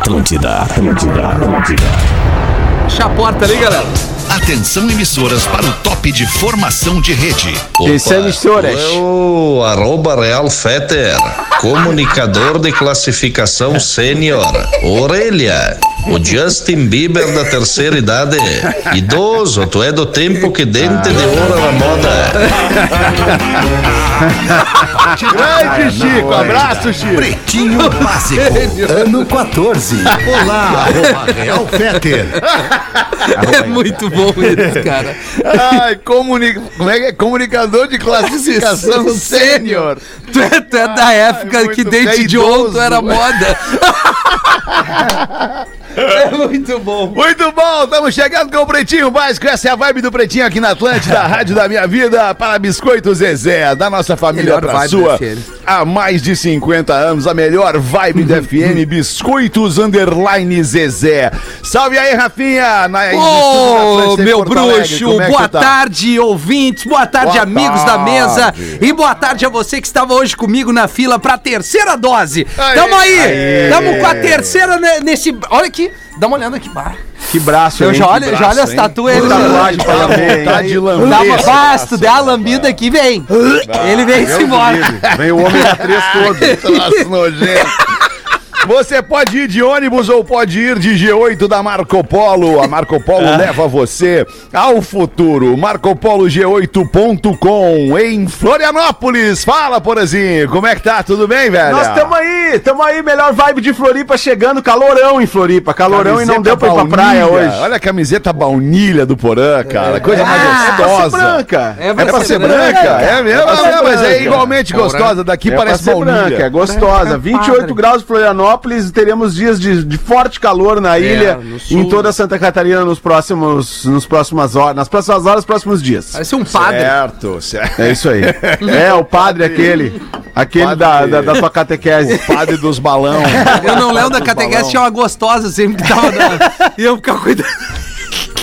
Atlântida, Atlântida, Atlântida. Fecha a porta ali, galera. Atenção emissoras para o top de formação de rede. Esse é emissoras. Eu, arroba Real Feter, comunicador de classificação sênior. Orelha, o Justin Bieber da terceira idade. Idoso, tu é do tempo que dente de ouro era moda. Grande Chico, abraço, Chico. Pretinho Básico, ano 14. Olá, arroba Real Feter. É muito bom isso, cara. Ai, comuni... como é que é? Comunicador de classificação sênior. Tu é, tu é da época é que dente de ouro era moda. É muito bom. Muito bom, estamos chegando com o Pretinho Básico. Essa é a vibe do Pretinho aqui na Atlântida, a rádio da minha vida, para Biscoito Zezé, da nossa família Melhor para vibe sua. da. Há mais de 50 anos, a melhor vibe da FM, Biscoitos Underline Zezé. Salve aí, Rafinha! Na, Ô, em meu bruxo, é que boa tá? tarde, ouvintes, boa tarde, Boa amigos da tarde. mesa, e boa tarde a você que estava hoje comigo na fila pra terceira dose. Aê, Tamo aí, aê. tamo com a terceira ne- nesse. Olha aqui, dá uma olhada aqui, bar. Que braço, Eu hein? já olho, já braço, olho as tatuas. Que tatuagem pra Dá lamber, vontade de lamber Dá uma tu der a lambida aqui, vem. Ele vem se embora. Vem o ômega 3 todo. Troço nojento. Você pode ir de ônibus ou pode ir de G8 da Marco Polo. A Marco Polo leva você ao futuro. MarcoPoloG8.com em Florianópolis. Fala, Porazinho. Como é que tá? Tudo bem, velho? Nós estamos aí, estamos aí, melhor vibe de Floripa chegando, calorão em Floripa, calorão e não deu pra ir pra praia hoje. Olha a camiseta baunilha do Porã, cara. Coisa mais Ah, pra ser gostosa. branca. É pra ser branca? É mesmo? pra ser É, mas é branca. igualmente gostosa. Daqui É parece pra ser branca, é baunilha. gostosa. 28 graus em Florianópolis, teremos dias de, de forte calor na ilha, no sul. em toda Santa Catarina nos próximos, nos próximas horas, nas próximas horas, próximos dias. Parece um padre. Certo, certo. É isso aí. É, o padre aquele, aquele Padre- da, da, da tua catequese. Padre dos balão. Eu não lembro da catequese, tinha uma gostosa sempre que tava dando. E eu ficava cuidando.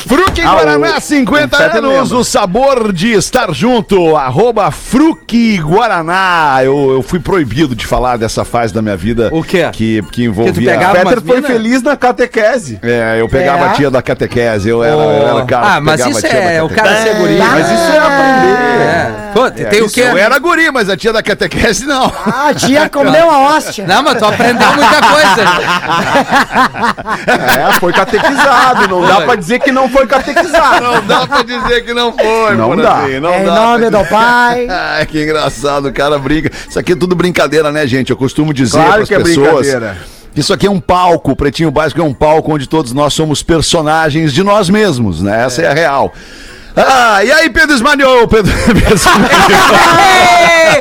Fruque Ah, Guaraná, o- 50 o Fetter anos, o sabor de estar junto, arroba Fruque Guaraná. Eu, eu fui proibido de falar dessa fase da minha vida. O quê? Que, que envolvia... pegava Peter foi mina? feliz na catequese. É, eu pegava É? a tia da catequese, eu era, eu era o cara Ah, que mas pegava isso a tia da é o cara ser guri. Mas isso é aprender. É. Pô, tem, tem o quê? Eu era guri, mas a tia da catequese não. A tia comeu a hóstia. Não, mas tu aprendeu muita coisa. É, foi catequizado. Não dá pra dizer que não foi catequizado. Não dá pra dizer que não foi, Não dá. assim, não Em dá nome do Pai. Ai, que engraçado, o cara brinca. Isso aqui é tudo brincadeira, né, gente? Eu costumo dizer Claro pras que é pessoas. brincadeira. Isso aqui é um palco, o Pretinho Básico é um palco onde todos nós somos personagens de nós mesmos, né? Essa é, a real. Ah, e aí, Pedro Esmanhou? Pedro, Pedro Esmanhou. É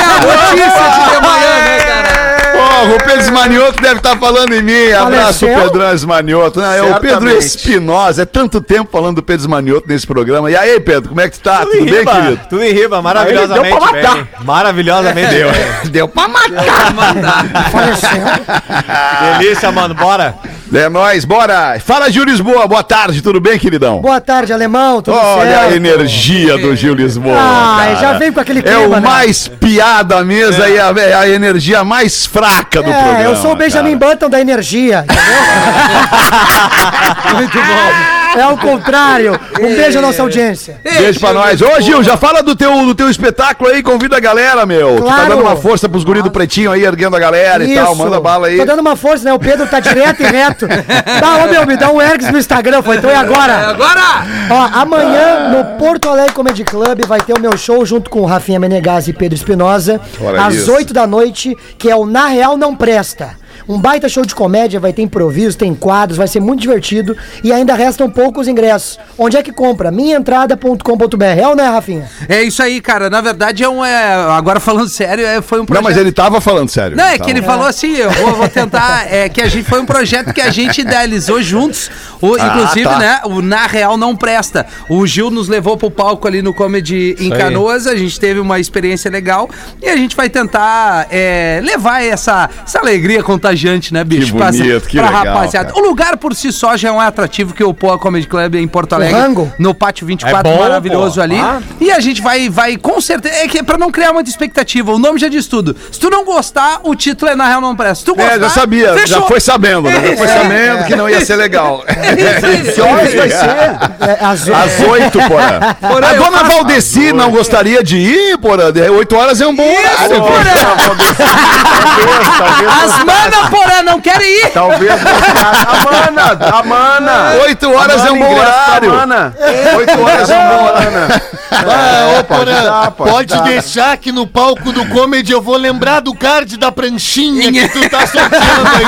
a notícia de manhã, né, cara? Porra, o Pedro Esmanioto deve estar falando em mim. Abraço, Faleceu? Pedrão Esmanioto. Não, é o Pedro. Espinosa. É tanto tempo falando do Pedro Esmanioto nesse programa. E aí, Pedro, como é que tu tá? Tudo, em bem, riba, querido? Tudo em riba, maravilhosamente deu pra matar. bem. Maravilhosamente Deu, bem. deu pra matar. Delícia, mano, bora. É nóis, bora. Fala, Gil Lisboa. Boa tarde, tudo bem, queridão? Boa tarde, alemão. Tudo Olha certo? a energia do Gil Lisboa. Ah, cara. já vem com aquele É clima, o né? mais piada mesa e a, a energia mais fraca do É, programa. eu sou o Benjamin cara. Button da energia, entendeu? Muito bom. É o contrário. Um beijo à nossa audiência. Beijo pra nós. Ô, Gil, já fala do teu, do teu espetáculo aí, convida a galera, meu. Tu tá Claro. dando uma força pros guris do Pretinho aí, erguendo a galera e tal. Manda bala aí. Tô dando uma força, né? O Pedro tá direto e reto. Tá, ô meu, me dá um ergs no Instagram, foi. Então e agora? Agora! Ó, amanhã no Porto Alegre Comedy Club vai ter o meu show junto com Rafinha Menegas e Pedro Espinosa, às isso. 8 da noite, que é o Na Real Não Presta. Um baita show de comédia, vai ter improviso, tem quadros, vai ser muito divertido e ainda restam poucos ingressos. Onde é que compra? Minhaentrada.com.br. É ou não é, Rafinha? É isso aí, cara. Na verdade, é um. É, agora falando sério, é, foi um Não, projeto. mas ele tava falando sério. Não, é Tava. que ele falou assim, eu vou, vou tentar, é que a gente foi um projeto que a gente idealizou juntos, o, Ah, inclusive, tá. né, o Na Real Não Presta. O Gil nos levou pro palco ali no Comedy em Canoas, a gente teve uma experiência legal e a gente vai tentar é, levar essa, essa alegria contagiante viajante, né, bicho? Que bonito, que legal, cara. O lugar por si só já é um atrativo que o Poa Comedy Club em Porto Alegre. Rango? No Pátio 24, É bom, maravilhoso pô. ali. Ah. E a gente vai, vai com certeza. É que é pra não criar muita expectativa. O nome já diz tudo. Se tu não gostar, o título é Na Real Não Presta. Se tu gostar. É, já sabia, já fechou. foi sabendo, né? Já foi sabendo que não ia ser legal. Que horas vai ser? É, Às oito, porra. Porã, A dona faço- Valdeci não gostaria de ir, porra? De- Oito horas é um bom horário. As mana, porã, não querem ir. Talvez a mana, a mana. Oito horas é um bom horário. Oito horas é um bom horário. Ah, ô, Porã, pode deixar que no palco do comedy eu vou lembrar do card da pranchinha que tu tá sorteando aí.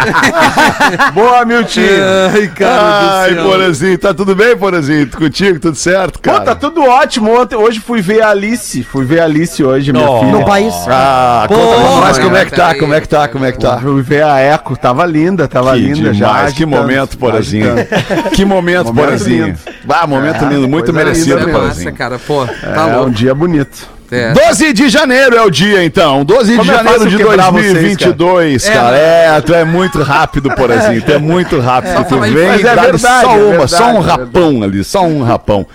Boa, Miltinho. Ai, cara Ai, Porazinho, tá tudo bem, Porazinho? Contigo, tudo certo, cara? Pô, tá tudo ótimo. Ontem, hoje fui ver a Alice. Fui ver a Alice hoje, minha filha. no país. Ah, conta nós como é que tá, como é que tá, como é que tá. Fui ver a Eco. Tava linda, tava Que linda já. demais, que agitando, momento, Porazinho. Que momento, Porazinho. Ah, momento É, lindo, muito merecido, Porazinho. cara. Pô, tá É um dia bonito. É. 12 de janeiro é o dia, então. 12 de Como é janeiro fácil de quebrar vocês, 2022, cara. cara. É, tu é muito rápido, Porazinho. Tu é muito rápido. tu mas vem é verdade, só é uma, verdade, só um é rapão ali, só um rapão.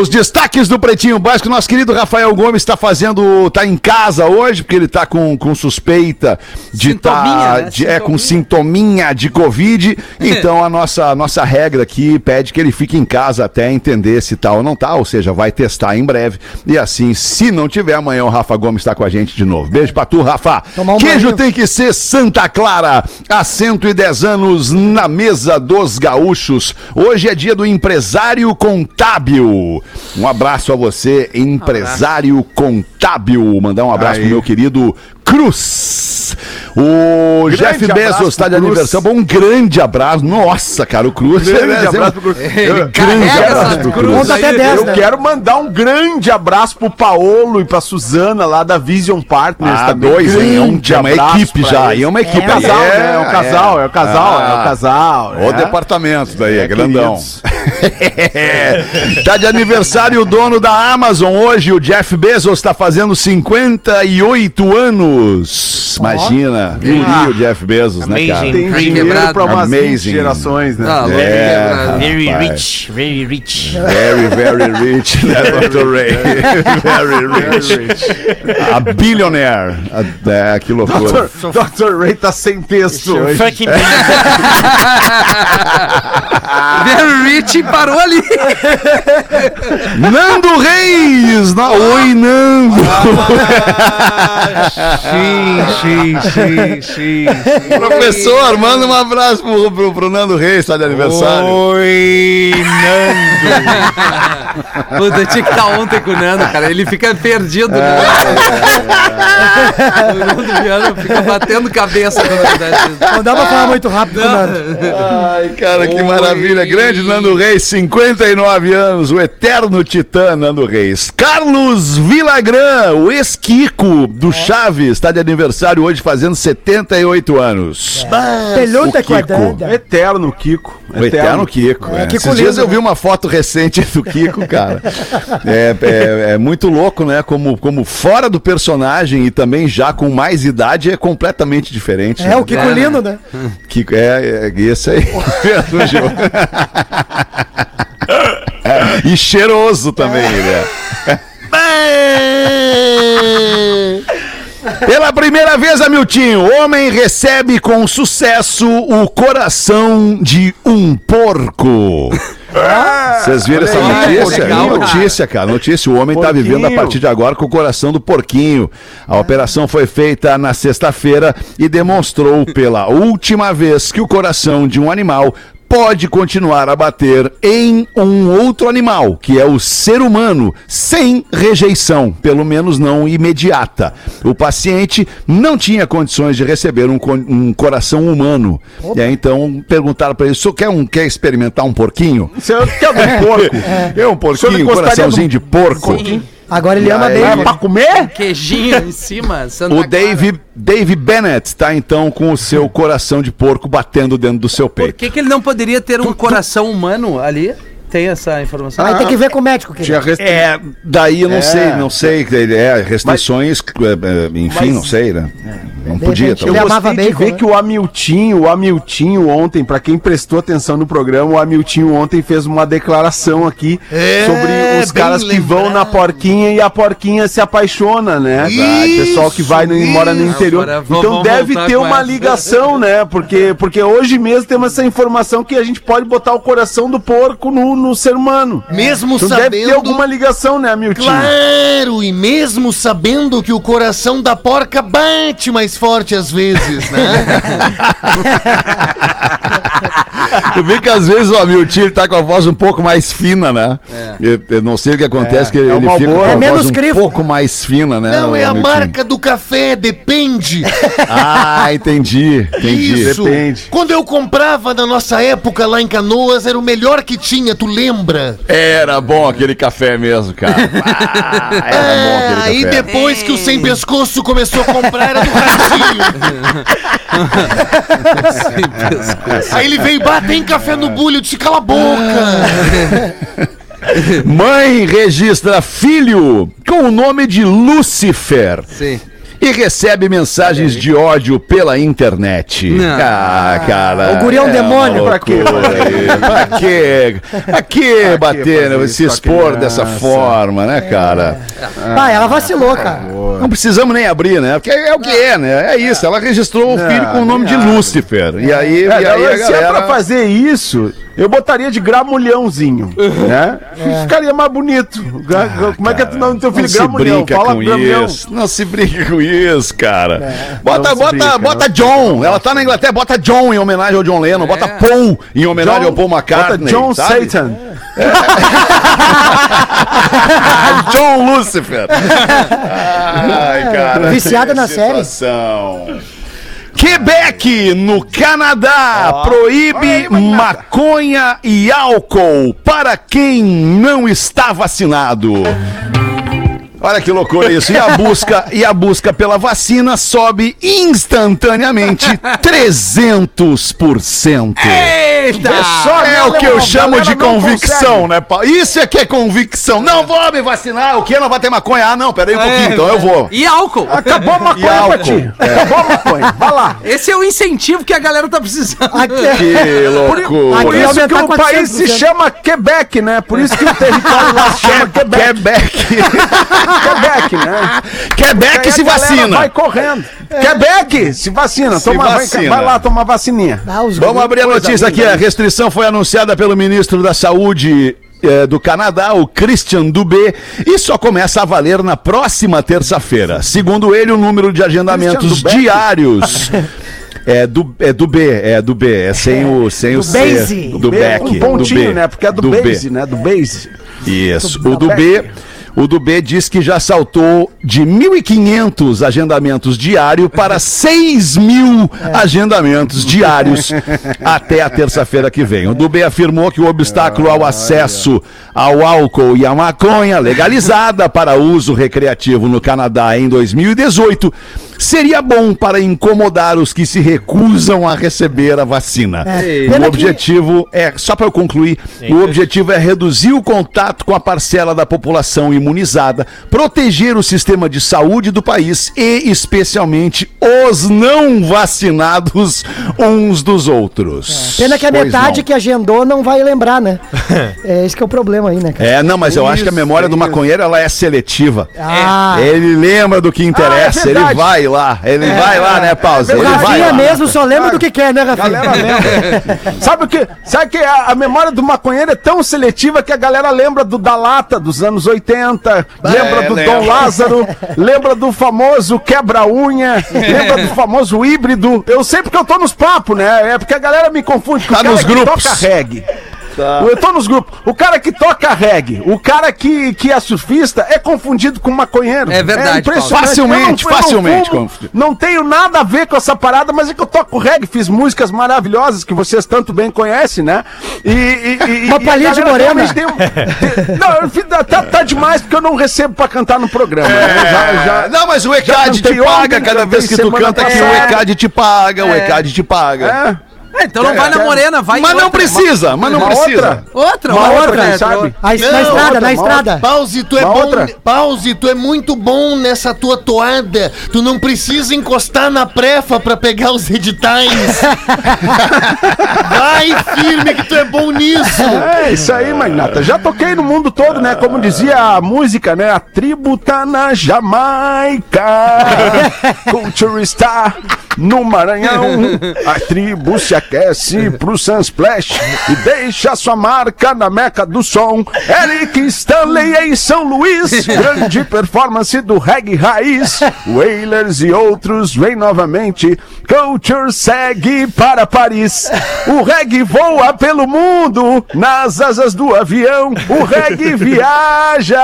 Os destaques do Pretinho Básico. Nosso querido Rafael Gomes está fazendo, tá em casa hoje, porque ele tá com, com suspeita de Sintominha, tá, né? de- é, com sintominha de Covid. Então a nossa, nossa regra aqui pede que ele fique em casa até entender se tá ou não tá, ou seja, vai testar em breve. E assim, se não tiver, amanhã o Rafa Gomes está com a gente de novo. Beijo pra tu, Rafa. Um Queijo banho. tem que ser Santa Clara. Há 110 anos na mesa dos gaúchos. Hoje é dia do empresário contábil. Um abraço a você, empresário contábil. Mandar um abraço Aí. pro meu querido Cruz. O Grande Jeff Bezos está de aniversário. Um grande abraço. Nossa, cara, o Cruz. Grande é- abraço pro Cruz. é- Eu- grande carrega abraço pro cruz. Conta até aí, 10, Eu né? quero mandar um grande abraço pro Paolo e pra Suzana lá da Vision Partners Ah, também. dois, hein? É, um, Grande é uma equipe já. eles. É uma equipe. É um casal, ali. né? É um casal, é o casal, é o casal. O é. departamento daí, é, grandão. tá de aniversário o dono da Amazon hoje, o Jeff Bezos está fazendo 58 anos. Imagina, guri o Jeff Bezos, né, cara? Tem dinheiro pra umas 20 Amazing. gerações, né? Louco, É. Very rapaz. rich, very rich. Very, very rich, né, Dr. Ray? Very rich. A billionaire. A- É, que loucura. Dr. Ray tá sem texto hoje. Fucking Very Rich parou ali. Nando Reis! Na... Oi, Nando! Sim, sim, sim, sim. Professor, manda um abraço pro, pro, pro Nando Reis, tá de aniversário. Oi, Nando. Puta, eu tinha que estar ontem com o Nando, cara. Ele fica perdido, né? o Nando Viana fica batendo cabeça quando acontece. Não dá pra falar muito rápido, Nando. Ai, cara, que maravilha. Grande Nando Reis, 59 anos, o eterno titã Nando Reis. Carlos Vilagran, o ex-Kiko do Chaves, está de aniversário hoje, fazendo 78 anos. Pelota o Kiko. quadrada. Eterno Kiko. O eterno Kiko. É, é. Kiko Esses dias eu vi né? uma foto recente do Kiko, cara. É, é- é muito louco, né? Como, como fora do personagem e também já com mais idade é completamente diferente. É, né? o Kiko lindo, né? Kiko, é, é esse aí. mesmo, Gil. e cheiroso também, ele é. Pela primeira vez, Amiltinho, homem recebe com sucesso o coração de um porco. Vocês viram essa notícia? legal, notícia, cara. Notícia. O homem está vivendo a partir de agora com o coração do porquinho. A operação foi feita na sexta-feira e demonstrou pela última vez que o coração de um animal pode continuar a bater em um outro animal, que é o ser humano, sem rejeição, pelo menos não imediata. O paciente não tinha condições de receber um, um coração humano. E aí, então perguntaram para ele: o senhor quer, um, quer experimentar um porquinho? Você quer um porco? É um O senhor porquinho, um coraçãozinho do- de porco. Agora ele E ama aí? bem. É né? pra comer? Queijinho em cima. Santa O. Dave, Dave Bennett está então com o seu coração de porco batendo dentro do seu Por peito. que, que ele não poderia ter um coração humano ali? Tem essa informação? Aí tem que ver com o médico, Tinha querido. restri... É, daí eu não É. sei, não sei. É, restrições, é, é, enfim, Mas- não sei, né? Não De podia, repente, Eu amava gostei de bacon, ver né? que o Amiltinho, o Amiltinho ontem, pra quem prestou atenção no programa, o Amiltinho ontem fez uma declaração aqui É, sobre os bem caras que vão lembrado. na porquinha e a porquinha se apaixona, né? Isso, Pessoal que vai e mora no interior. Agora vamos Então deve voltar ter uma essa. ligação, né? Porque, porque hoje mesmo temos essa informação que a gente pode botar o coração do porco no, no ser humano. Mesmo Então deve ter sabendo. alguma ligação, né, Amiltinho? Claro, e mesmo sabendo que o coração da porca bate mais forte às vezes, né? Eu vi que às vezes o Hamilton ele tá com a voz um pouco mais fina, né? Eu, eu não sei o que acontece, que ele uma fica boa. com a É voz menos um pouco mais fina, né? Não, é a marca do café, depende. Ah, entendi, entendi. Isso. Depende. Quando eu comprava na nossa época lá em Canoas, era o melhor que tinha, tu lembra? Era bom aquele café mesmo, cara. Ah, era bom É, aquele aí café. depois que o Sem Pescoço começou a comprar, era do Ratinho. aí ele veio, bah, tem café no bulho, eu disse, cala a boca. Mãe registra filho com o nome de Lúcifer. Sim. E recebe mensagens de ódio pela internet. Não. Ah, cara. O guri é um demônio. uma Pra quê? Pra quê? Pra quê bater, né? se expor dessa forma, né, cara? Ah, ela vacilou, cara. Não precisamos nem abrir, né? Porque é o que é, né? É isso. Ela registrou o filho com o nome de. Lúcifer. E aí, É, e aí a se é pra galera... fazer isso, eu botaria de gramulhãozinho, né? Ficaria mais bonito. Gra- Como é que é o nome do teu filho? Não se Gramulhão. brinca Fala com gramulhão. isso. Não se brinca com isso, cara. Bota, Não se bota, brinca, bota. John. Ela tá na Inglaterra, bota John em homenagem ao John Lennon. Bota Paul em homenagem ao Paul Bota McCartney. John sabe? Satan. John Lucifer. Ai, cara. Viciada na série. Quebec, no Canadá, proíbe maconha e álcool para quem não está vacinado. Olha que loucura isso. E a busca, e a busca pela vacina sobe instantaneamente 300%. Eita! É o que eu chamo de convicção, consegue. né, Paulo? Isso é que é convicção. Não vou me vacinar. O que? Não vai ter maconha? Ah, não, peraí um pouquinho, então eu vou. E álcool. Acabou a maconha pra ti. Acabou a maconha. Vai lá. Esse é o incentivo que a galera tá precisando. Aqui, Que loucura. Por Aqui isso que o país se 400%. chama Quebec, né? Por isso que o território lá se chama Quebec. Quebec. Quebec, né? Quebec se vacina. Vai correndo. Quebec, se vacina. Se Toma, vai- vacina. Vai, lá tomar vacininha. Ah, os Vamos abrir a notícia aqui. A restrição foi anunciada pelo ministro da Saúde. eh, do Canadá, o Christian Dubé, e só começa a valer na próxima terça-feira. Segundo ele, o número de agendamentos diários é do é do B, é do B, é sem o sem o C, Base. do Beck, um pontinho, do B, né? Porque é do, do B. base, né? Do base. Isso. Do O do B, Beck. O do B diz que já saltou de 1.500 agendamentos diários para 6 mil agendamentos diários até a terça-feira que vem. O do B afirmou que o obstáculo ao acesso ao álcool e à maconha legalizada para uso recreativo no Canadá em 2018 seria bom para incomodar os que se recusam a receber a vacina. É, O objetivo é, só para eu concluir, o objetivo é reduzir o contato com a parcela da população imunizada, proteger o sistema de saúde do país e, especialmente, os não vacinados uns dos outros. Pena que a Pois metade não. que agendou não vai lembrar, né? é esse que é o problema aí, né, cara? É, não, mas eu acho que a Isso, memória do isso. maconheiro ela é seletiva. Ah, Ele lembra do que interessa, Ah, é ele verdade. Vai lá, ele vai lá, né, Pausa? o Ele vai Rafinha lá. mesmo só lembra do que quer, né, Rafinha? Galera lembra. sabe o que? Sabe que a, a memória do maconheiro é tão seletiva que a galera lembra do da lata dos anos 80, lembra do lembra. Dom Lázaro, lembra do famoso quebra-unha, lembra do famoso híbrido. Eu sei porque eu tô nos papos, né? É porque a galera me confunde com Tá o cara nos que grupos. toca reggae. Eu tô nos grupos. O cara que toca reggae, o cara que, que é surfista é confundido com maconheiro. É verdade, impressionante. Paulo. Facilmente, Eu não- eu não facilmente fumo, confundido. não tenho nada a ver com essa parada, mas é que eu toco reggae, fiz músicas maravilhosas que vocês tanto bem conhecem, né? E, e, e- Uma e palhinha de morena. realmente tem tem- não, eu fiz- tá, tá demais porque eu não recebo pra cantar no programa. né? Já- já- Não, mas o ECAD te paga cada vez que tu canta aqui. O. ECAD te paga, o ECAD te paga. É. Ah, então não Quer- vai na quer- morena, vai Mas não precisa, mas não precisa. outra? Outra, Uma quem né? sabe? Aí, na Não, estrada, outra, na estrada. Pause, tu é Uma bom. outra? Pause, tu é muito bom nessa tua toada. Tu não precisa encostar na prefa pra pegar os editais. Vai firme que tu é bom nisso. É isso aí, Magnata. Já toquei no mundo todo, né? Como dizia a música, né? A tribo tá na Jamaica. Culture está no Maranhão. A tribo se aquece pro Sunsplash e deixa sua marca na meca do som. Eric Stanley em São Luís. Grande performance do reggae raiz. Wailers e outros vêm novamente. Culture segue para Paris. O reggae voa pelo mundo nas asas do avião. O reggae viaja.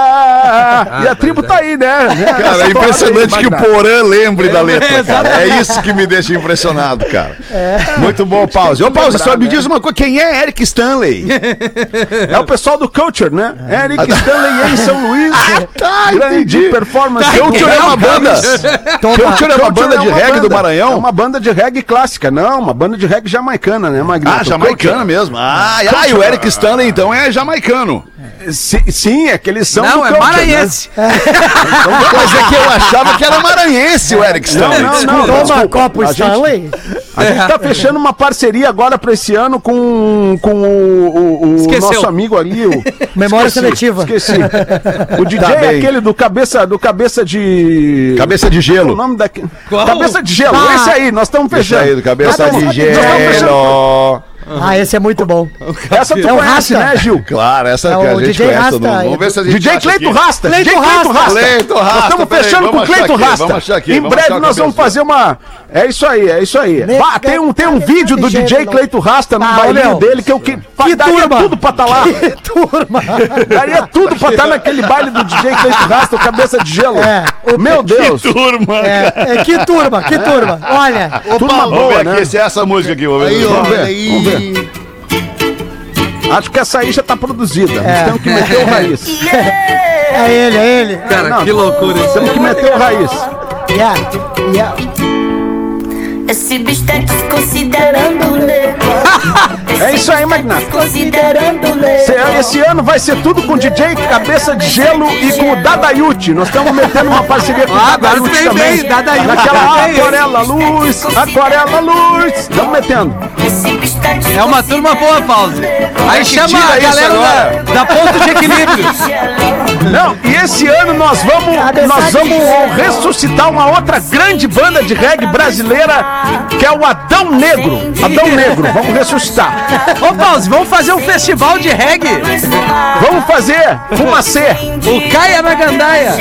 e a tribo tá aí, né? Cara, é impressionante que o. Porã lembre da letra, cara. É isso que me deixa impressionado, cara. Muito bom, Pause. Ô, Pause, só me diz uma coisa. Quem é Eric Stanley? É o pessoal do Culture, né? Eric Stanley em São Luís. tá, Grande entendi. performance. Culture é uma banda. Culture é uma banda de reggae do É Maranhão? uma banda de reggae clássica, não, uma banda de reggae jamaicana, né, Magnata? Ah, jamaicana mesmo. Ah, ah, e o Eric Stanley, então, é jamaicano. Sim, sim, é que eles são Não, do é Culture, maranhense. Mas é que eu achava que era maranhense o Eric Stanley. Não, não, não, Toma copo A gente- Stanley. né? A gente tá fechando uma parceria agora pra esse ano com, com o, o- o nosso amigo ali, o... Memória Esqueci, seletiva. Esqueci. O DJ Tá é aquele do cabeça, do cabeça de... Cabeça de O gelo. nome daquele... Qual? Cabeça de gelo, Ah. esse aí, nós estamos Esse fechando. aí, do cabeça de estamos- nós Ah, esse é muito bom. Essa tu É o conhece, Rasta. né, Gil? Claro, essa É que a gente DJ conhece. Rasta, todo mundo. é. Vamos ver se a gente DJ Cleito aqui. Rasta. Cleito DJ Cleito Rasta. Rasta. Cleito Rasta, Nós estamos fechando com vamos o Cleito achar aqui, Rasta. vamos achar aqui, em vamos breve nós vamos cabeça. fazer uma... É isso aí, é isso aí. Bah, tem, um, tem um vídeo do DJ Cleito Rasta no Ah, bailinho dele que eu que, Que daria turma. tudo pra estar lá. Turma. Daria tudo pra estar naquele baile do DJ Cleito Rasta, o cabeça de gelo. É, o- Meu Deus. Turma, É, é, que turma, que turma. Olha, Turma Vamos boa, ver né? aqui se é essa música aqui. Vamos ver. Vamos ver, Acho que essa aí já tá produzida. É. Nós temos que meter o raiz. é ele, é ele. Cara, Não. que loucura isso. Temos que meter o raiz. Yeah, yeah. Esse bicho tá desconsiderando nego. É isso aí, Magnata. O Esse, ano vai ser tudo com DJ Cabeça de Gelo e com o Dadayuti. Nós estamos metendo uma parceria com o Ah, veio também. bem, Dadayuti Naquela também. aquarela luz, aquarela luz. Estamos metendo. Tá É uma turma boa, Pause. Aí chama a isso galera agora. da, da ponto de equilíbrio. Não, e esse ano nós vamos, nós vamos ressuscitar uma outra grande banda de reggae brasileira, que é o Adão Negro. Adão Negro, vamos ressuscitar. Ô, Pause, vamos fazer um festival de reggae. Vamos fazer fumacê. O Caia na Gandaia.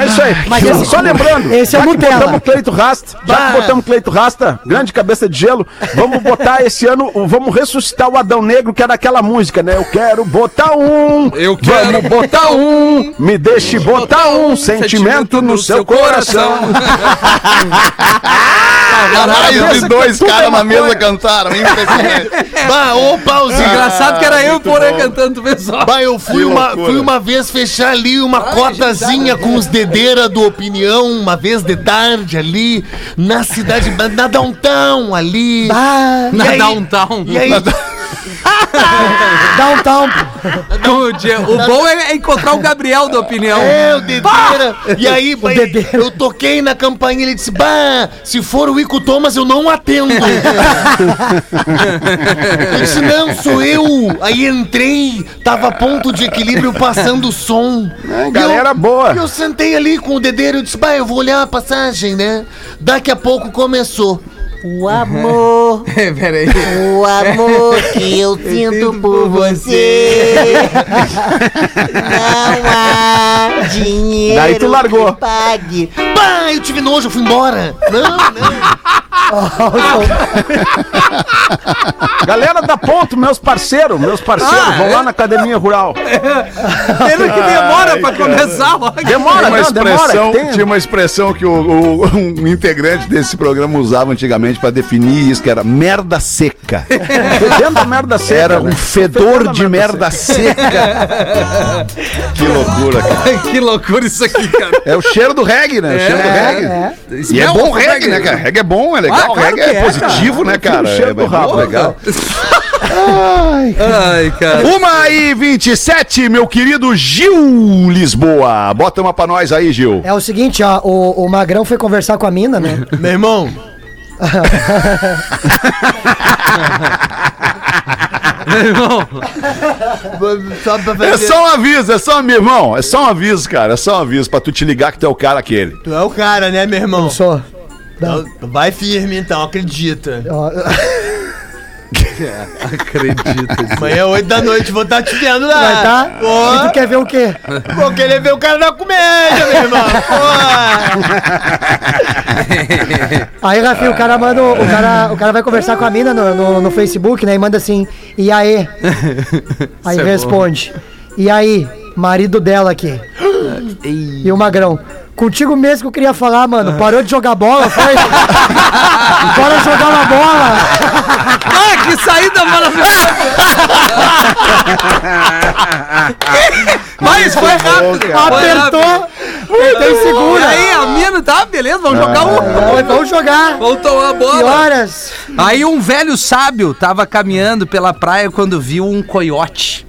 É isso aí. Mas esse- Só lembrando, esse é já que Nutella. botamos Cleito Rasta, já que botamos Cleito Rasta, grande cabeça de gelo, vamos botar esse ano, o- vamos ressuscitar o Adão Negro, que é daquela música, né? Eu quero botar um, Eu quero vamos botar um, me deixe botar um sentimento no seu coração. Mais de dois é caras na mesa cantaram. Impressionante. Bah, ô, pause. Engraçado que era eu e o Porã cantando, pessoal. Bah, eu fui uma, fui uma vez fechar ali uma cotazinha com os dedeira do Opinião, uma vez de tarde ali, na cidade, na downtown ali. Ah, Na E aí- downtown. E aí, downtown. O, dia- o bom é encontrar o Gabriel da opinião. é, o dedeira. E aí, bah, dedeira. eu toquei na campainha e ele disse, bah, se for o Ico Thomas eu não atendo. eu disse, não, sou eu. Aí entrei, tava a ponto de equilíbrio passando o som. É, galera eu- boa. E eu sentei ali com o dedeiro e disse, bah, eu vou olhar a passagem, né? Daqui a pouco começou. O amor, É, peraí. o amor que eu sinto por você. Não há dinheiro. Daí tu largou. que Pague. Bah, eu tive nojo, eu fui embora. Não, não. Galera da Ponto, meus parceiros, meus parceiros, Ah, vão é? lá na Academia Rural. Pena que demora pra começar logo. Demora, Tinha uma, não, demora. expressão, tem- tinha uma expressão que o, o- um integrante desse programa usava antigamente pra definir isso, que era merda seca. Fedendo a merda seca. Era um né? fedor Fedendo a de merda seca. que loucura, cara. que loucura isso aqui, cara. É o cheiro do reggae, né? O cheiro do reggae. E é bom of reggae, né, cara? Reggae é bom, é Ah, legal, claro reggae é, é, positivo, né, cara? cheiro É, do é rabo. legal. Ai, cara. Uma e 27, meu querido Gil Lisboa. Bota uma pra nós aí, Gil. É o seguinte, ó, o, o Magrão foi conversar com a mina, né? Meu irmão, Meu irmão, só pra É só um aviso, é só um irmão, é só um aviso, cara, é só um aviso pra tu te ligar que tu é o cara aquele. Tu é o cara, né, meu irmão? Eu sou. Não. Então, Vai firme, então, acredita. Ó, acredita. Amanhã, 8 da noite, vou estar te vendo lá. Vai tá? E Pô, tu quer ver o quê? vou querer ver o cara da comédia, meu irmão. Pô. Aí, Rafinha, o cara manda. O cara, o cara vai conversar com a mina no, no, no Facebook, né? E manda assim, e aí? Aí é responde. E aí, marido dela aqui. E o Magrão. Contigo mesmo que eu queria falar, mano. Parou de jogar bola, foi? Bora jogar uma bola! Ah, que saída maravilhosa! Mas foi rápido. Foi Apertou! rápido. Apertou e segura! E aí, a mina, tá, beleza, vamos jogar um. Aí, Vamos jogar! Vamos tomar Que bola. horas? Aí um velho sábio tava caminhando pela praia quando viu um coiote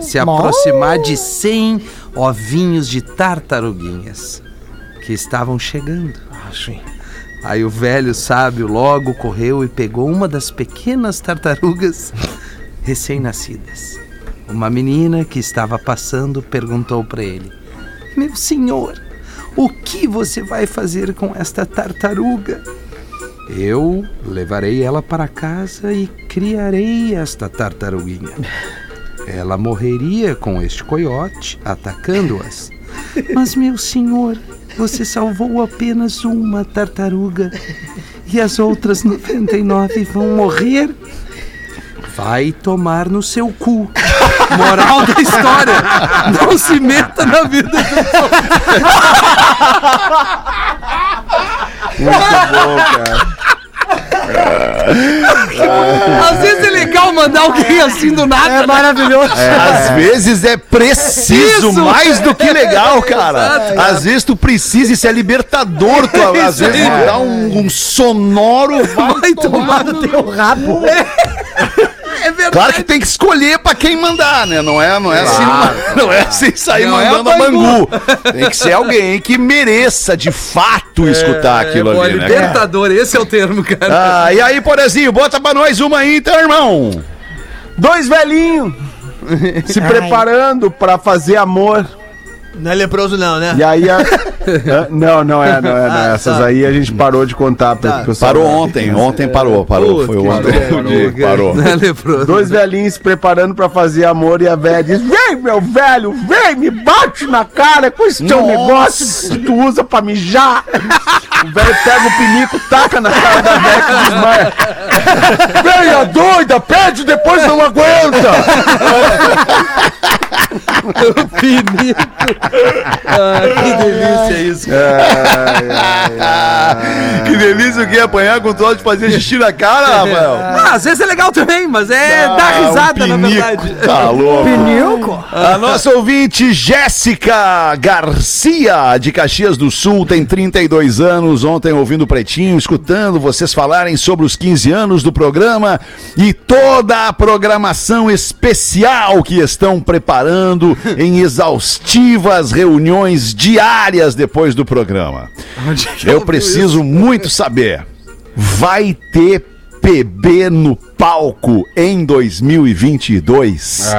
se aproximar de 100 ovinhos de tartaruguinhas que estavam chegando. Aí o velho sábio logo correu e pegou uma das pequenas tartarugas recém-nascidas. Uma menina que estava passando perguntou para ele: Meu senhor, o que você vai fazer com esta tartaruga? Eu levarei ela para casa e criarei esta tartaruguinha. Ela morreria com este coiote atacando-as. Mas, meu senhor, você salvou apenas uma tartaruga e as outras 99 vão morrer. Vai tomar no seu cu. Moral da história: não se meta na vida dos Às vezes é legal mandar alguém assim do nada. É né? maravilhoso! Às vezes é preciso, Isso. mais do que legal, cara. Exato. Às vezes tu precisa, isso é libertador. Tu, às vezes mandar um, um sonoro vai, Vai tomar no Teu rabo! É. Claro que tem que escolher pra quem mandar, né? Não é, não é assim, não, não é assim sair Não é mandando a a Bangu. Bangu. Tem que ser alguém que mereça de fato escutar aquilo é, ali, né? cara? libertador, esse é o termo, cara. Ah, e aí, Porazinho, bota pra nós uma aí, então, irmão. Dois velhinhos se preparando pra fazer amor. Não é leproso, não, né? E aí a... Não, não é, não é, não é. Ah, Essas tá. aí a gente parou de contar Tá. Parou ontem, ontem parou, parou. Foi ontem o dia que parou. É leproso. Dois velhinhos se preparando pra fazer amor e a velha diz: Vem, meu velho, vem, me bate na cara com esse teu negócio que tu usa pra mijar. O velho pega o pinico, taca na cara da velha que desmaia. Velha doida, pede, depois não aguenta. Finito. Ah, que delícia isso. que delícia o que é apanhar com troço de fazer xixi na cara, Rafael. Ah, às vezes é legal também, mas é dar risada, na verdade. Tá louco. Pinico? A nossa ouvinte Jéssica Garcia, de Caxias do Sul, tem 32 anos. Ontem ouvindo o Pretinho, escutando vocês falarem sobre os 15 anos do programa e toda a programação especial que estão preparando em exaustivas reuniões diárias depois do programa. Eu preciso muito saber. Vai ter PB no palco em 2022?